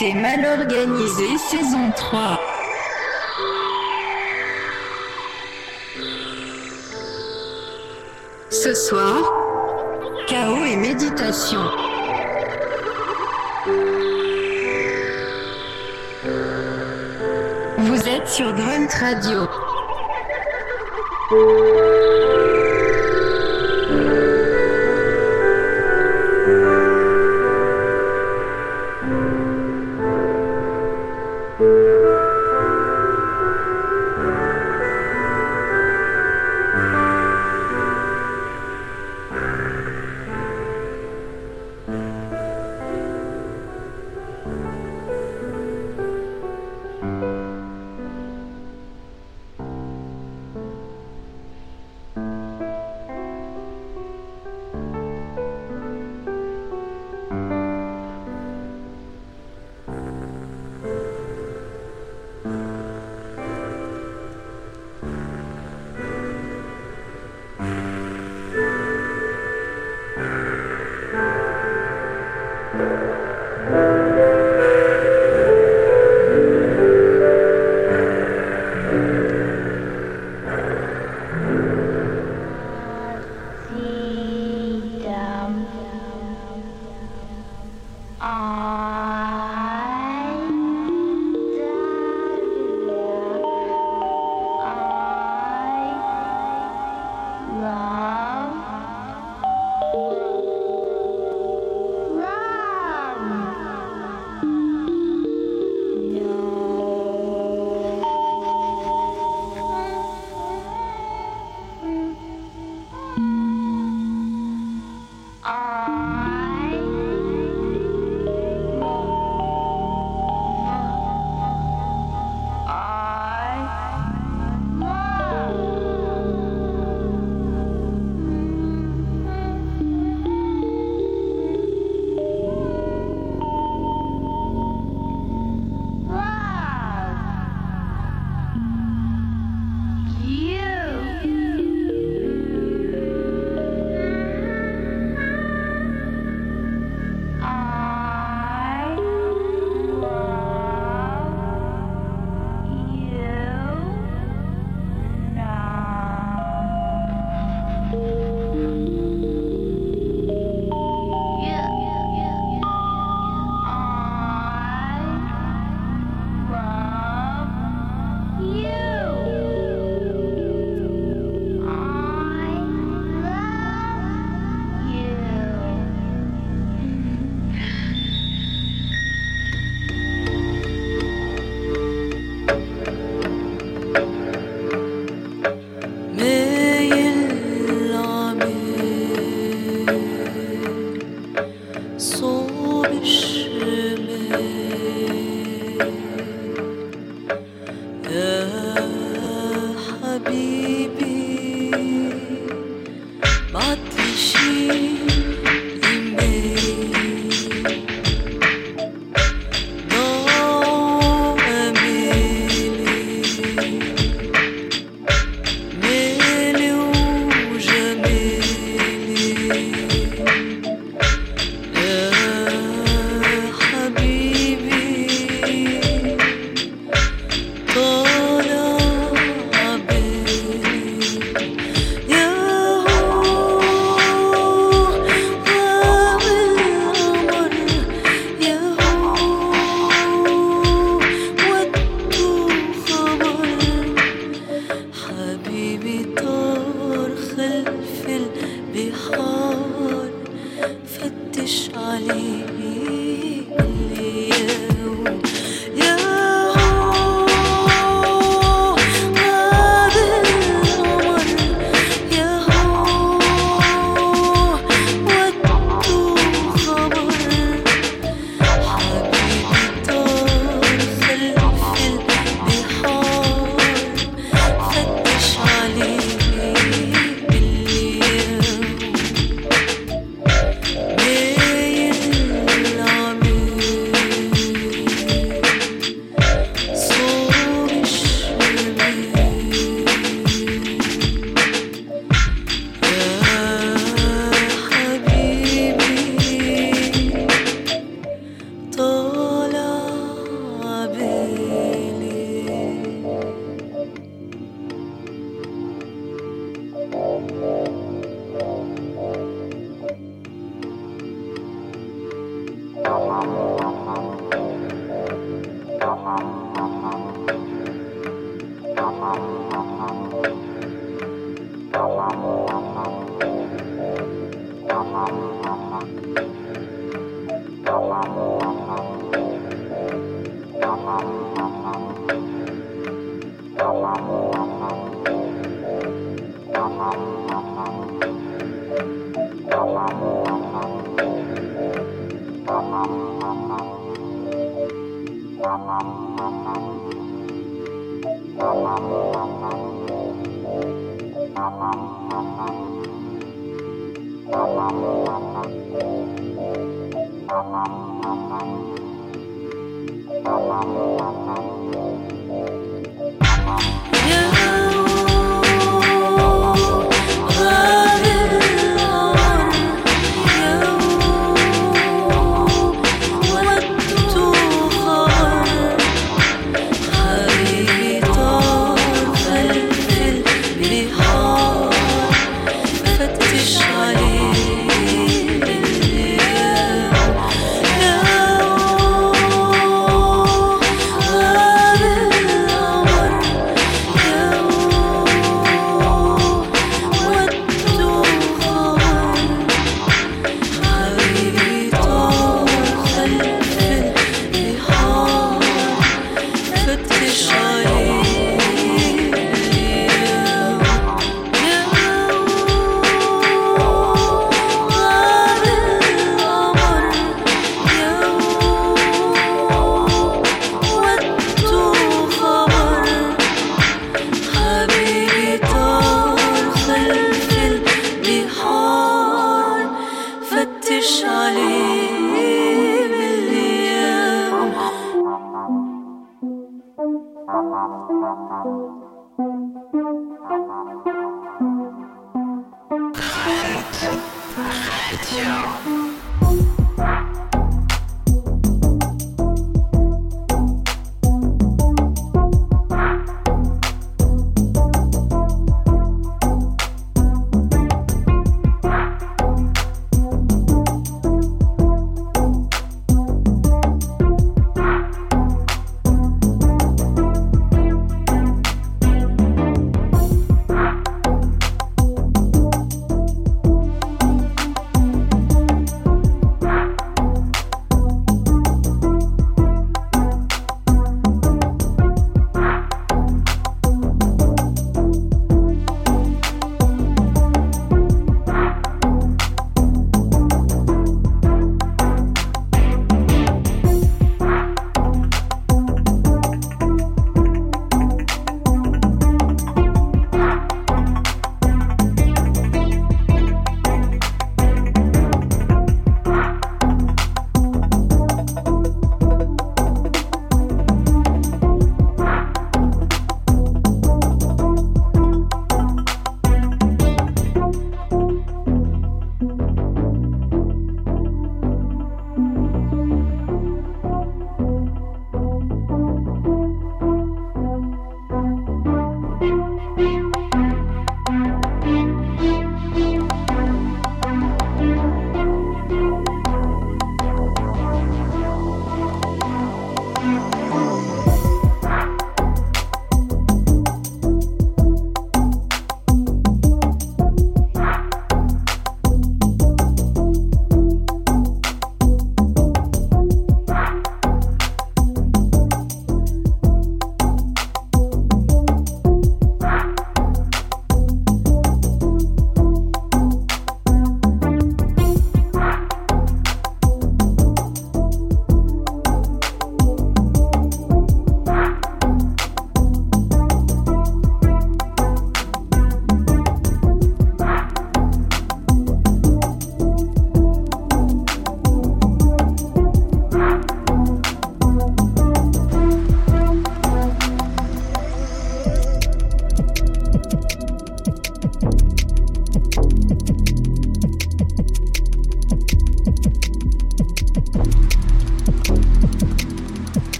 Mal organisé saison 3. Ce soir, chaos et méditation. Vous êtes sur Grunt Radio.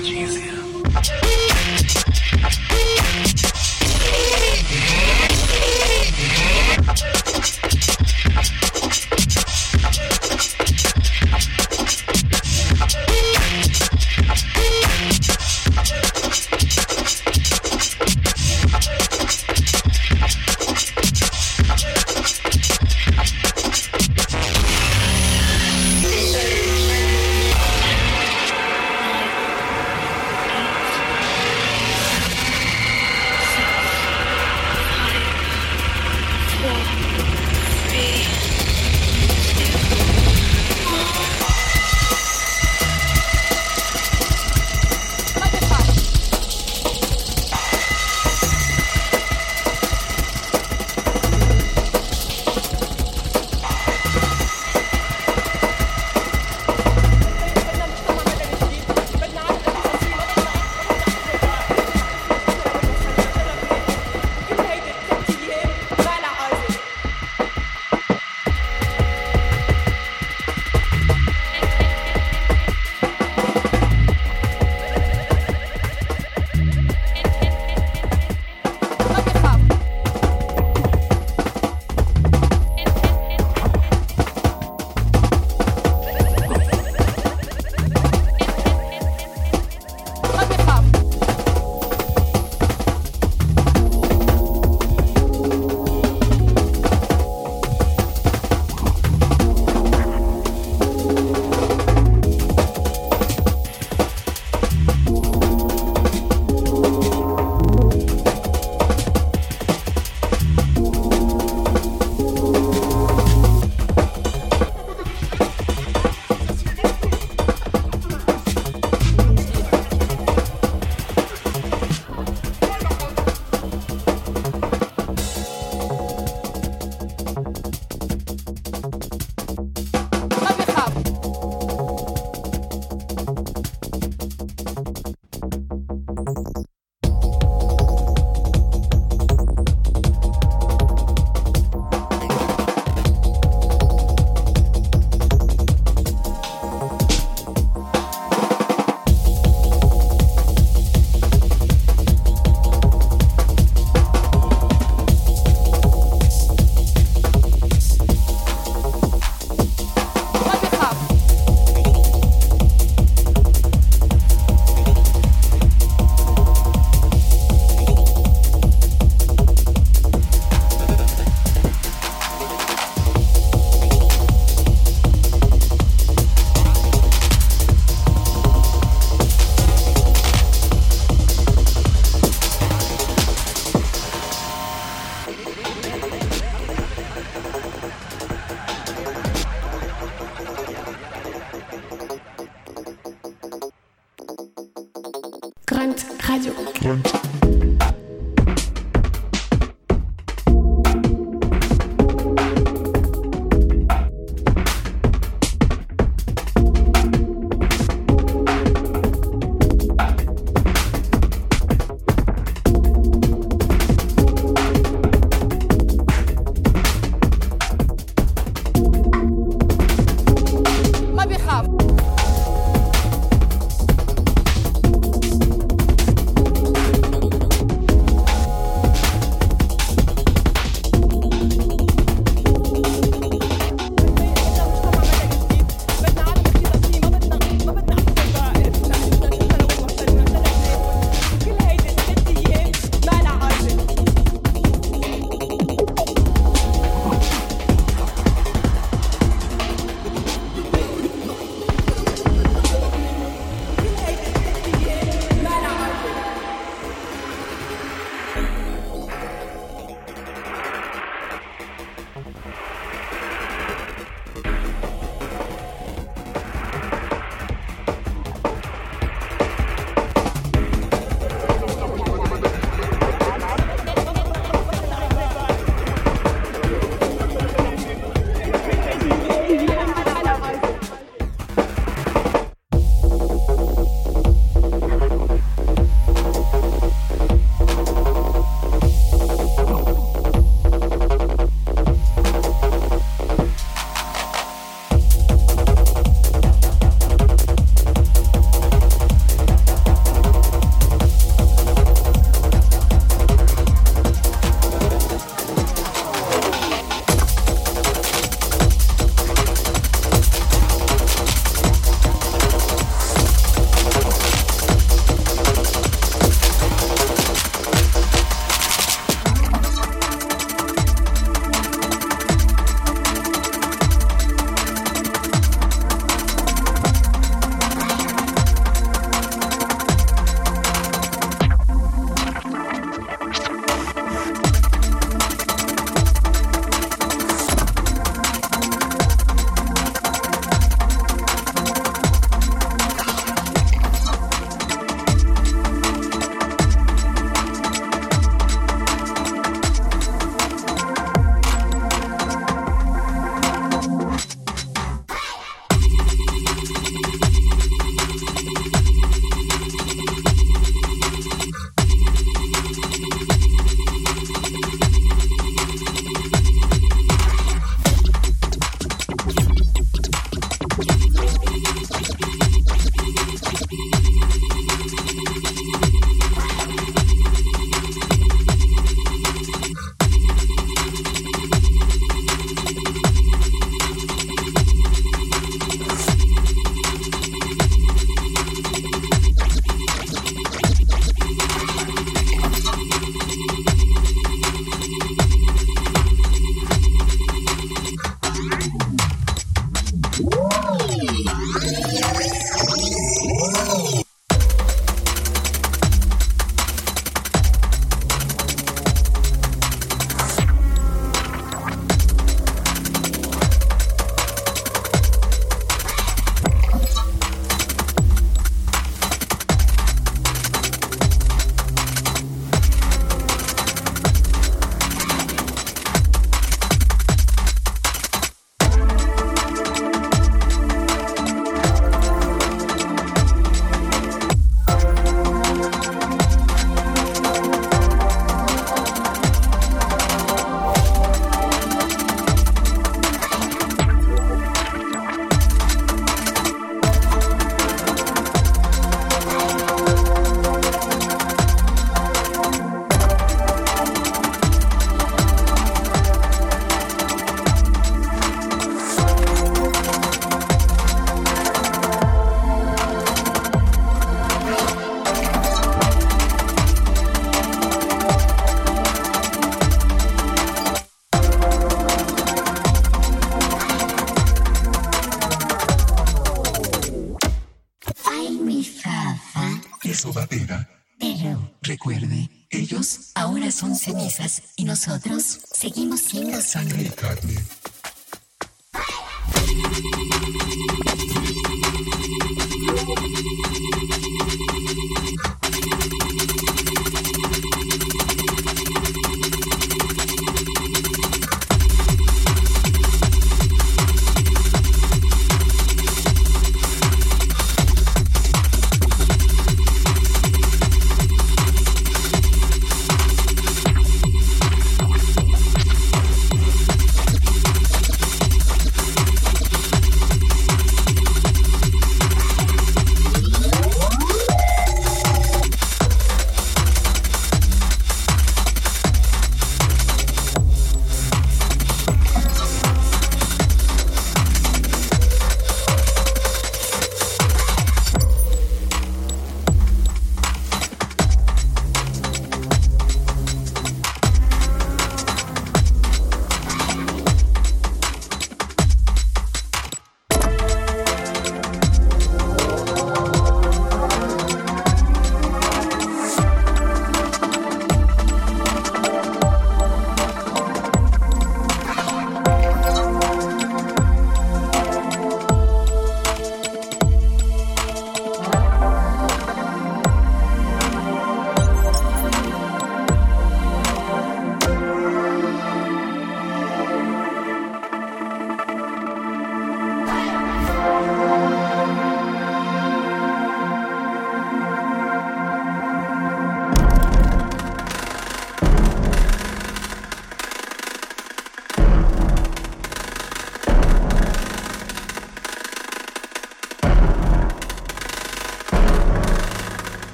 Much easier.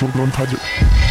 Sur Blonde Radio.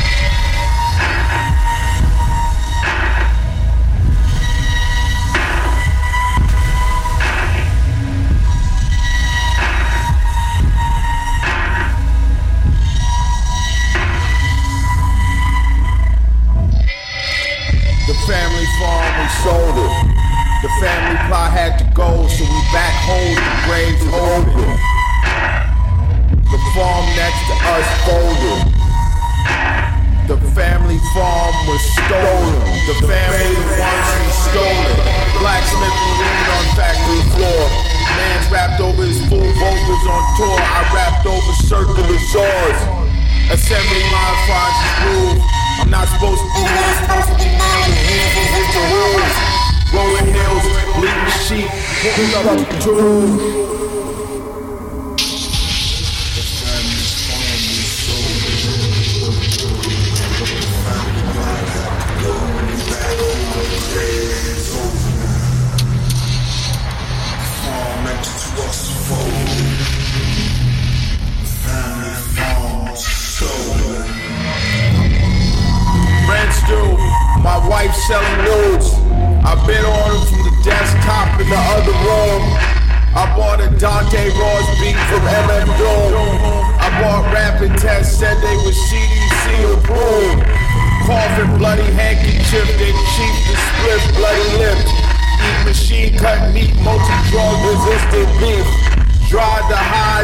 to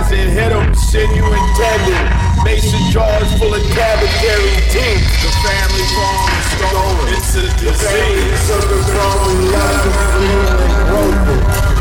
doesn't hit them, sin you intended. Mason jars full of tabitary tea. The family farm is stolen. It's a disease. The family suffers from love.